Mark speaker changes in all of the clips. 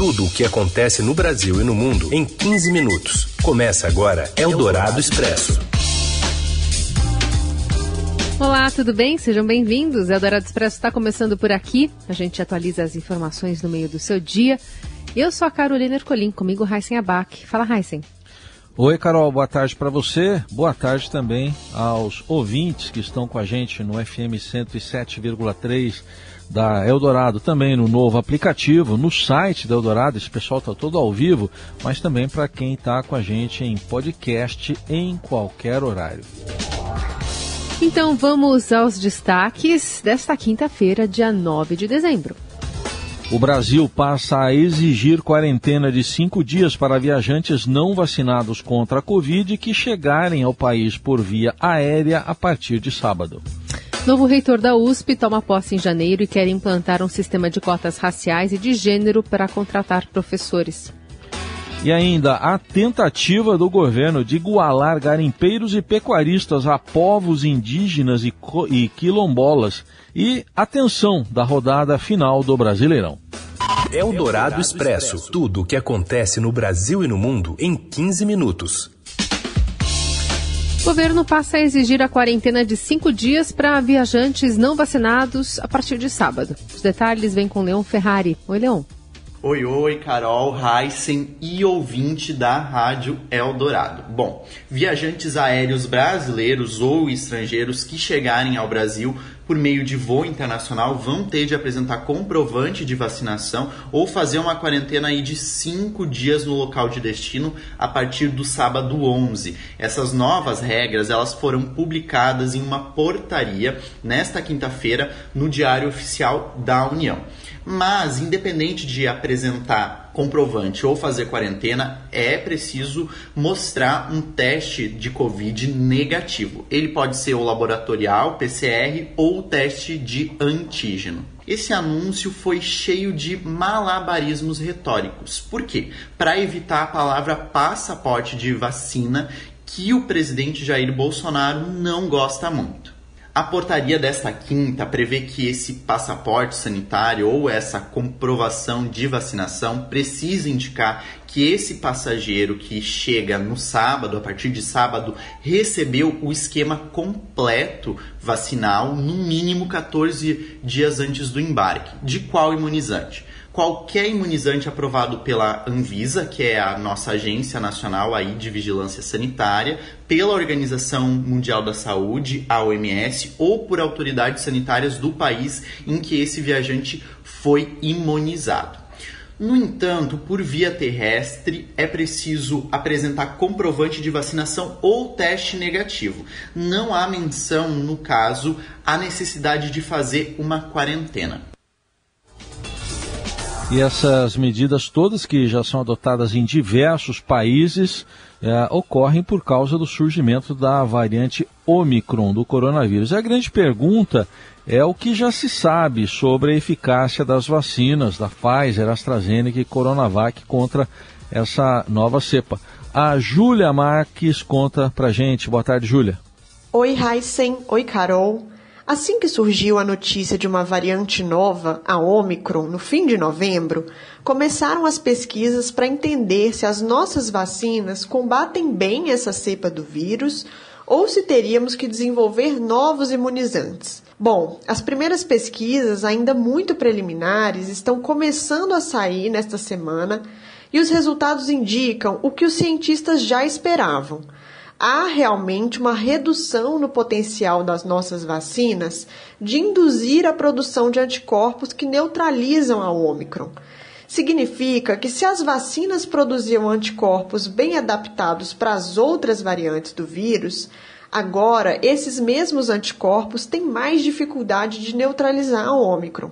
Speaker 1: Tudo o que acontece no Brasil e no mundo em 15 minutos. Começa agora Eldorado Expresso.
Speaker 2: Olá, tudo bem? Sejam bem-vindos. Eldorado Expresso está começando por aqui. A gente atualiza as informações no meio do seu dia. Eu sou a Carolina Ercolim, comigo Heisen Abac. Fala, Heisen.
Speaker 3: Oi, Carol, boa tarde para você. Boa tarde também aos ouvintes que estão com a gente no FM 107,3 da Eldorado, também no novo aplicativo, no site da Eldorado. Esse pessoal está todo ao vivo, mas também para quem está com a gente em podcast em qualquer horário.
Speaker 2: Então vamos aos destaques desta quinta-feira, dia 9 de dezembro.
Speaker 3: O Brasil passa a exigir quarentena de cinco dias para viajantes não vacinados contra a Covid que chegarem ao país por via aérea a partir de sábado.
Speaker 2: Novo reitor da USP toma posse em janeiro e quer implantar um sistema de cotas raciais e de gênero para contratar professores.
Speaker 3: E ainda a tentativa do governo de igualar garimpeiros e pecuaristas a povos indígenas e, e quilombolas. E atenção da rodada final do Brasileirão.
Speaker 1: É o Dourado Expresso. Tudo o que acontece no Brasil e no mundo em 15 minutos.
Speaker 2: O governo passa a exigir a quarentena de cinco dias para viajantes não vacinados a partir de sábado. Os detalhes vêm com Leon Ferrari. Oi, Leon.
Speaker 4: Oi, oi, Carol, Heisen e ouvinte da Rádio Eldorado. Bom, viajantes aéreos brasileiros ou estrangeiros que chegarem ao Brasil por meio de voo internacional vão ter de apresentar comprovante de vacinação ou fazer uma quarentena aí de cinco dias no local de destino a partir do sábado 11. Essas novas regras elas foram publicadas em uma portaria nesta quinta-feira no Diário Oficial da União. Mas, independente de apresentar comprovante ou fazer quarentena, é preciso mostrar um teste de Covid negativo. Ele pode ser o laboratorial, PCR ou o teste de antígeno. Esse anúncio foi cheio de malabarismos retóricos. Por quê? Para evitar a palavra passaporte de vacina, que o presidente Jair Bolsonaro não gosta muito. A portaria desta quinta prevê que esse passaporte sanitário ou essa comprovação de vacinação precisa indicar que esse passageiro que chega no sábado, a partir de sábado, recebeu o esquema completo vacinal no mínimo 14 dias antes do embarque. De qual imunizante? Qualquer imunizante aprovado pela Anvisa, que é a nossa agência nacional aí de vigilância sanitária, pela Organização Mundial da Saúde, a OMS, ou por autoridades sanitárias do país em que esse viajante foi imunizado. No entanto, por via terrestre, é preciso apresentar comprovante de vacinação ou teste negativo. Não há menção, no caso, a necessidade de fazer uma quarentena.
Speaker 3: E essas medidas todas que já são adotadas em diversos países é, ocorrem por causa do surgimento da variante Omicron do coronavírus. E a grande pergunta é o que já se sabe sobre a eficácia das vacinas da Pfizer, AstraZeneca e Coronavac contra essa nova cepa. A Júlia Marques conta pra gente. Boa tarde, Júlia.
Speaker 5: Oi, Heisen. Oi, Carol. Assim que surgiu a notícia de uma variante nova, a Omicron, no fim de novembro, começaram as pesquisas para entender se as nossas vacinas combatem bem essa cepa do vírus ou se teríamos que desenvolver novos imunizantes. Bom, as primeiras pesquisas, ainda muito preliminares, estão começando a sair nesta semana e os resultados indicam o que os cientistas já esperavam há realmente uma redução no potencial das nossas vacinas de induzir a produção de anticorpos que neutralizam a Ômicron. Significa que se as vacinas produziam anticorpos bem adaptados para as outras variantes do vírus, agora esses mesmos anticorpos têm mais dificuldade de neutralizar a Ômicron.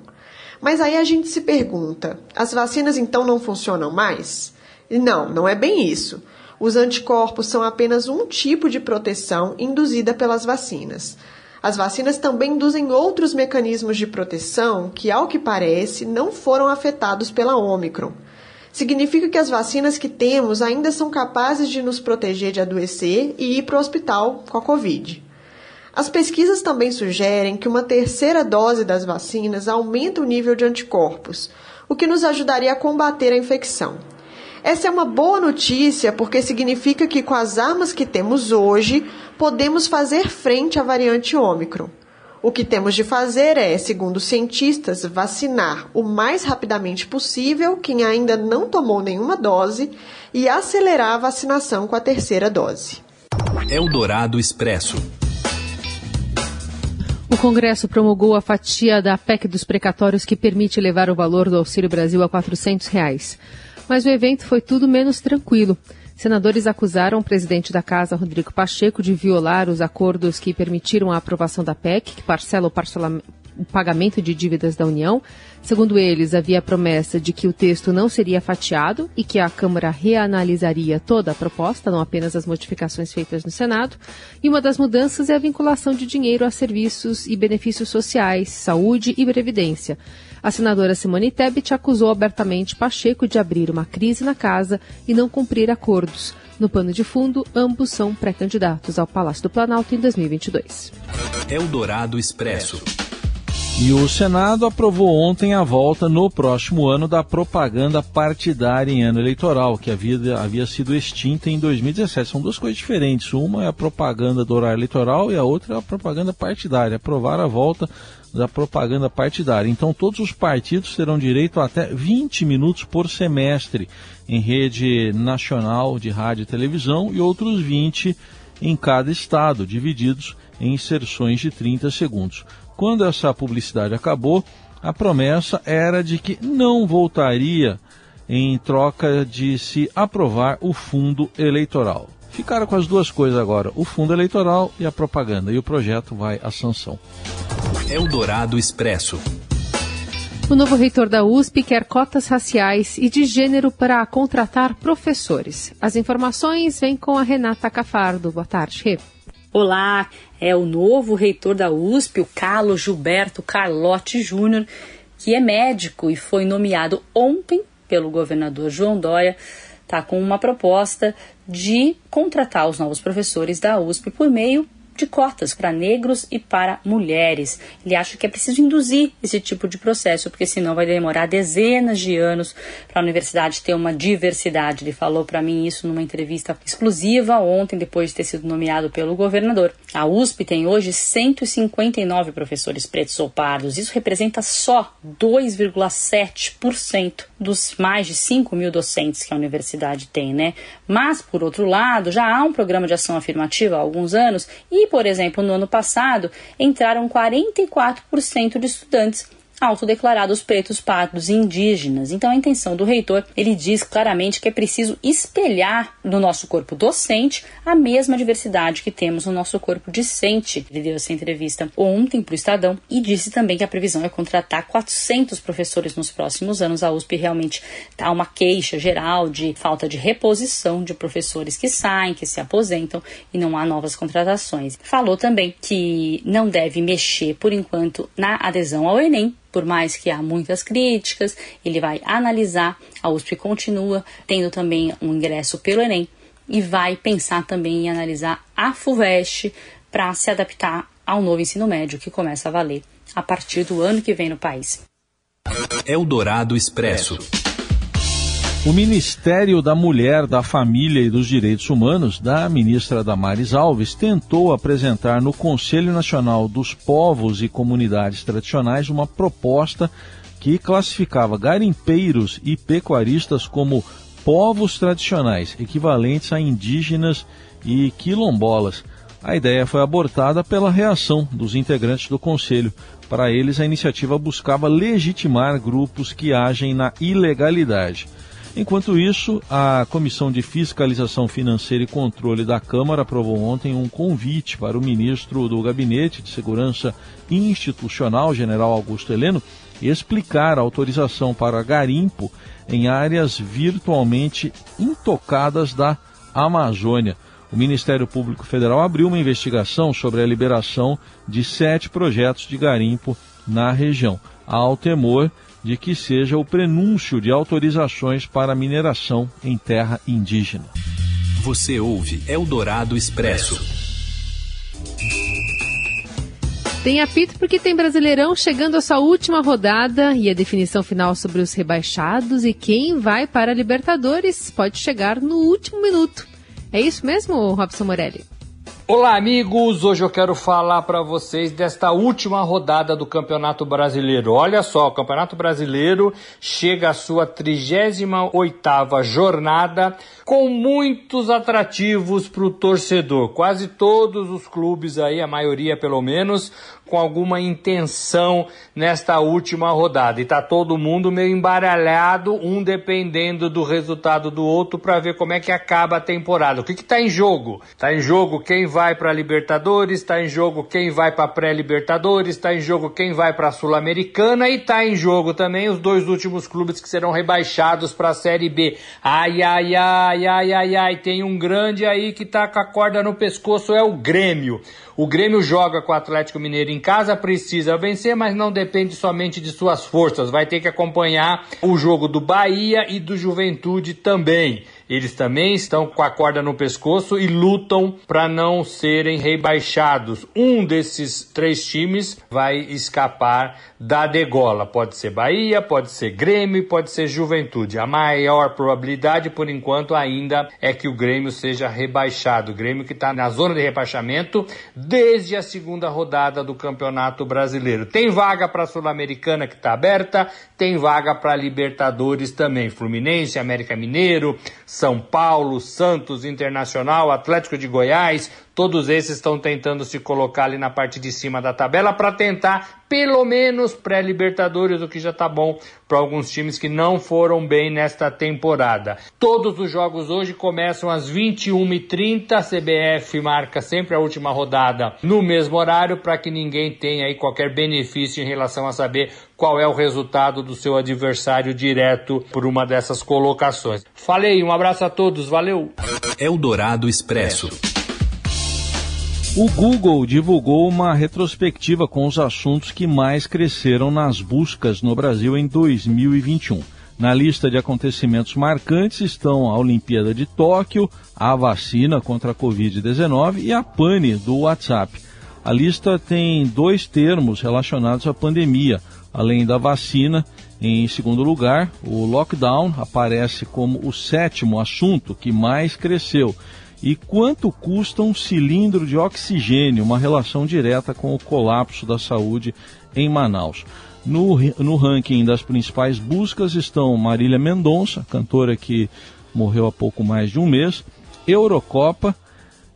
Speaker 5: Mas aí a gente se pergunta: as vacinas então não funcionam mais? Não, não é bem isso os anticorpos são apenas um tipo de proteção induzida pelas vacinas. As vacinas também induzem outros mecanismos de proteção que, ao que parece, não foram afetados pela Omicron. Significa que as vacinas que temos ainda são capazes de nos proteger de adoecer e ir para o hospital com a Covid. As pesquisas também sugerem que uma terceira dose das vacinas aumenta o nível de anticorpos, o que nos ajudaria a combater a infecção. Essa é uma boa notícia porque significa que com as armas que temos hoje, podemos fazer frente à variante Ômicron. O que temos de fazer é, segundo cientistas, vacinar o mais rapidamente possível quem ainda não tomou nenhuma dose e acelerar a vacinação com a terceira dose.
Speaker 1: Eldorado Expresso.
Speaker 2: O Congresso promulgou a fatia da PEC dos precatórios que permite levar o valor do Auxílio Brasil a 400 reais. Mas o evento foi tudo menos tranquilo. Senadores acusaram o presidente da Casa, Rodrigo Pacheco, de violar os acordos que permitiram a aprovação da PEC, que parcela o, o pagamento de dívidas da União. Segundo eles, havia promessa de que o texto não seria fatiado e que a Câmara reanalisaria toda a proposta, não apenas as modificações feitas no Senado. E uma das mudanças é a vinculação de dinheiro a serviços e benefícios sociais, saúde e previdência. A senadora Simone Tebet acusou abertamente Pacheco de abrir uma crise na casa e não cumprir acordos. No pano de fundo, ambos são pré-candidatos ao Palácio do Planalto em 2022.
Speaker 1: Eldorado Expresso.
Speaker 3: E o Senado aprovou ontem a volta no próximo ano da propaganda partidária em ano eleitoral, que havia, havia sido extinta em 2017. São duas coisas diferentes. Uma é a propaganda do horário eleitoral e a outra é a propaganda partidária. Aprovar a volta da propaganda partidária. Então, todos os partidos terão direito a até 20 minutos por semestre em rede nacional de rádio e televisão e outros 20 em cada estado, divididos em inserções de 30 segundos. Quando essa publicidade acabou, a promessa era de que não voltaria em troca de se aprovar o fundo eleitoral. Ficaram com as duas coisas agora, o fundo eleitoral e a propaganda, e o projeto vai à sanção.
Speaker 1: Eldorado Expresso.
Speaker 2: O novo reitor da USP quer cotas raciais e de gênero para contratar professores. As informações vêm com a Renata Cafardo. Boa tarde, Rê.
Speaker 6: Olá, é o novo reitor da USP, o Carlos Gilberto Carlotti Júnior, que é médico e foi nomeado ontem pelo governador João Dória, está com uma proposta de contratar os novos professores da USP por meio de cotas para negros e para mulheres. Ele acha que é preciso induzir esse tipo de processo, porque senão vai demorar dezenas de anos para a universidade ter uma diversidade. Ele falou para mim isso numa entrevista exclusiva ontem, depois de ter sido nomeado pelo governador. A USP tem hoje 159 professores pretos ou pardos. Isso representa só 2,7% dos mais de 5 mil docentes que a universidade tem, né? Mas, por outro lado, já há um programa de ação afirmativa há alguns anos e por exemplo, no ano passado, entraram 44% de estudantes autodeclarados pretos, pardos e indígenas. Então a intenção do reitor, ele diz claramente que é preciso espelhar no nosso corpo docente a mesma diversidade que temos no nosso corpo discente. Ele deu essa entrevista ontem para o Estadão e disse também que a previsão é contratar 400 professores nos próximos anos. A USP realmente está uma queixa geral de falta de reposição de professores que saem, que se aposentam e não há novas contratações. Falou também que não deve mexer por enquanto na adesão ao Enem, por mais que há muitas críticas, ele vai analisar. A USP continua tendo também um ingresso pelo Enem e vai pensar também em analisar a FUVEST para se adaptar ao novo ensino médio que começa a valer a partir do ano que vem no país.
Speaker 1: Eldorado Expresso.
Speaker 3: O Ministério da Mulher, da Família e dos Direitos Humanos, da ministra Damares Alves, tentou apresentar no Conselho Nacional dos Povos e Comunidades Tradicionais uma proposta que classificava garimpeiros e pecuaristas como povos tradicionais, equivalentes a indígenas e quilombolas. A ideia foi abortada pela reação dos integrantes do Conselho. Para eles, a iniciativa buscava legitimar grupos que agem na ilegalidade. Enquanto isso, a Comissão de Fiscalização Financeira e Controle da Câmara aprovou ontem um convite para o ministro do Gabinete de Segurança Institucional, General Augusto Heleno, explicar a autorização para garimpo em áreas virtualmente intocadas da Amazônia. O Ministério Público Federal abriu uma investigação sobre a liberação de sete projetos de garimpo na região. Há o temor de que seja o prenúncio de autorizações para mineração em terra indígena.
Speaker 1: Você ouve Eldorado Expresso.
Speaker 2: Tem apito porque tem Brasileirão chegando à sua última rodada e a definição final sobre os rebaixados e quem vai para a Libertadores pode chegar no último minuto. É isso mesmo, Robson Morelli?
Speaker 7: Olá, amigos! Hoje eu quero falar para vocês desta última rodada do Campeonato Brasileiro. Olha só, o Campeonato Brasileiro chega à sua 38ª jornada com muitos atrativos para o torcedor. Quase todos os clubes aí, a maioria pelo menos, com alguma intenção nesta última rodada. E tá todo mundo meio embaralhado, um dependendo do resultado do outro para ver como é que acaba a temporada. O que que tá em jogo? Tá em jogo quem vai para Libertadores, tá em jogo quem vai para pré-Libertadores, tá em jogo quem vai para Sul-Americana e tá em jogo também os dois últimos clubes que serão rebaixados para a Série B. Ai ai ai ai ai ai, tem um grande aí que tá com a corda no pescoço é o Grêmio. O Grêmio joga com o Atlético Mineiro em casa, precisa vencer, mas não depende somente de suas forças. Vai ter que acompanhar o jogo do Bahia e do Juventude também. Eles também estão com a corda no pescoço e lutam para não serem rebaixados. Um desses três times vai escapar da degola. Pode ser Bahia, pode ser Grêmio, pode ser Juventude. A maior probabilidade, por enquanto, ainda é que o Grêmio seja rebaixado. O Grêmio que está na zona de rebaixamento desde a segunda rodada do Campeonato Brasileiro. Tem vaga para a Sul-Americana que está aberta, tem vaga para Libertadores também. Fluminense, América Mineiro, São Paulo, Santos, Internacional, Atlético de Goiás, Todos esses estão tentando se colocar ali na parte de cima da tabela para tentar pelo menos pré-Libertadores, o que já tá bom para alguns times que não foram bem nesta temporada. Todos os jogos hoje começam às 21h30. A CBF marca sempre a última rodada no mesmo horário para que ninguém tenha aí qualquer benefício em relação a saber qual é o resultado do seu adversário direto por uma dessas colocações. Falei, um abraço a todos, valeu!
Speaker 1: Eldorado Expresso.
Speaker 3: O Google divulgou uma retrospectiva com os assuntos que mais cresceram nas buscas no Brasil em 2021. Na lista de acontecimentos marcantes estão a Olimpíada de Tóquio, a vacina contra a Covid-19 e a pane do WhatsApp. A lista tem dois termos relacionados à pandemia, além da vacina. Em segundo lugar, o lockdown aparece como o sétimo assunto que mais cresceu e quanto custa um cilindro de oxigênio, uma relação direta com o colapso da saúde em Manaus. No, no ranking das principais buscas estão Marília Mendonça, cantora que morreu há pouco mais de um mês, Eurocopa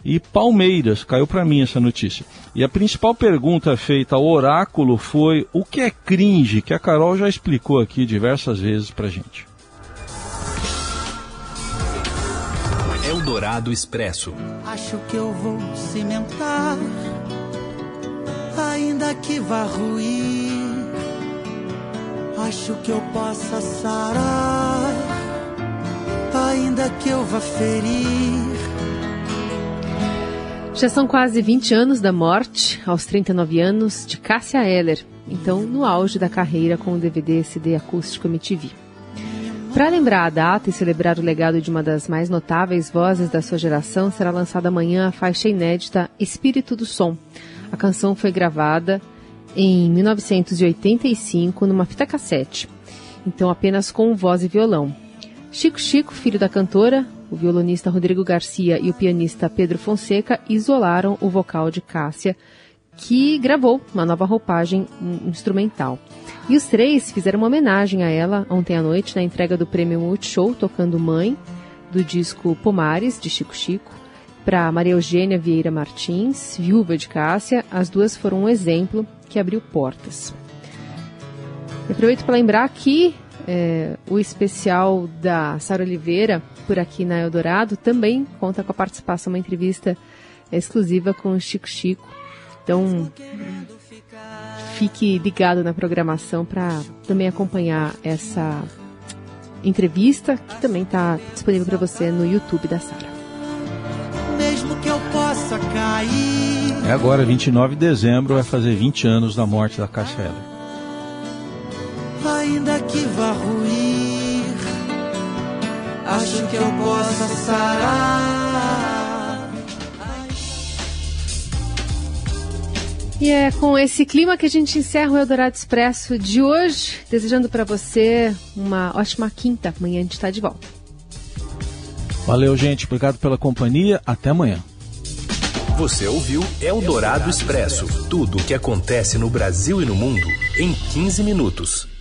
Speaker 3: e Palmeiras. Caiu para mim essa notícia. E a principal pergunta feita ao oráculo foi o que é cringe, que a Carol já explicou aqui diversas vezes para gente.
Speaker 1: Eldorado Expresso.
Speaker 8: Acho que eu vou cimentar, ainda que vá ruir. Acho que eu possa sarar, ainda que eu vá ferir.
Speaker 2: Já são quase 20 anos da morte, aos 39 anos, de Cássia Eller, então no auge da carreira com o DVD CD acústico MTV. Para lembrar a data e celebrar o legado de uma das mais notáveis vozes da sua geração, será lançada amanhã a faixa inédita Espírito do Som. A canção foi gravada em 1985 numa fita cassete, então apenas com voz e violão. Chico Chico, filho da cantora, o violonista Rodrigo Garcia e o pianista Pedro Fonseca isolaram o vocal de Cássia, que gravou uma nova roupagem instrumental. E os três fizeram uma homenagem a ela ontem à noite na entrega do prêmio Multishow, tocando Mãe, do disco Pomares, de Chico Chico, para Maria Eugênia Vieira Martins, viúva de Cássia. As duas foram um exemplo que abriu portas. Aproveito para lembrar que é, o especial da Sara Oliveira, por aqui na Eldorado, também conta com a participação, uma entrevista exclusiva com o Chico Chico. Então, fique ligado na programação para também acompanhar essa entrevista que também está disponível para você no YouTube da Sara.
Speaker 8: Mesmo que eu possa cair.
Speaker 3: É agora, 29 de dezembro, vai fazer 20 anos da morte da Cássia Eller.
Speaker 8: Ainda que vá ruir, acho que eu possa sarar
Speaker 2: E é com esse clima que a gente encerra o Eldorado Expresso de hoje, desejando para você uma ótima quinta. Amanhã a gente está de volta.
Speaker 3: Valeu, gente. Obrigado pela companhia. Até amanhã.
Speaker 1: Você ouviu Eldorado Expresso tudo o que acontece no Brasil e no mundo em 15 minutos.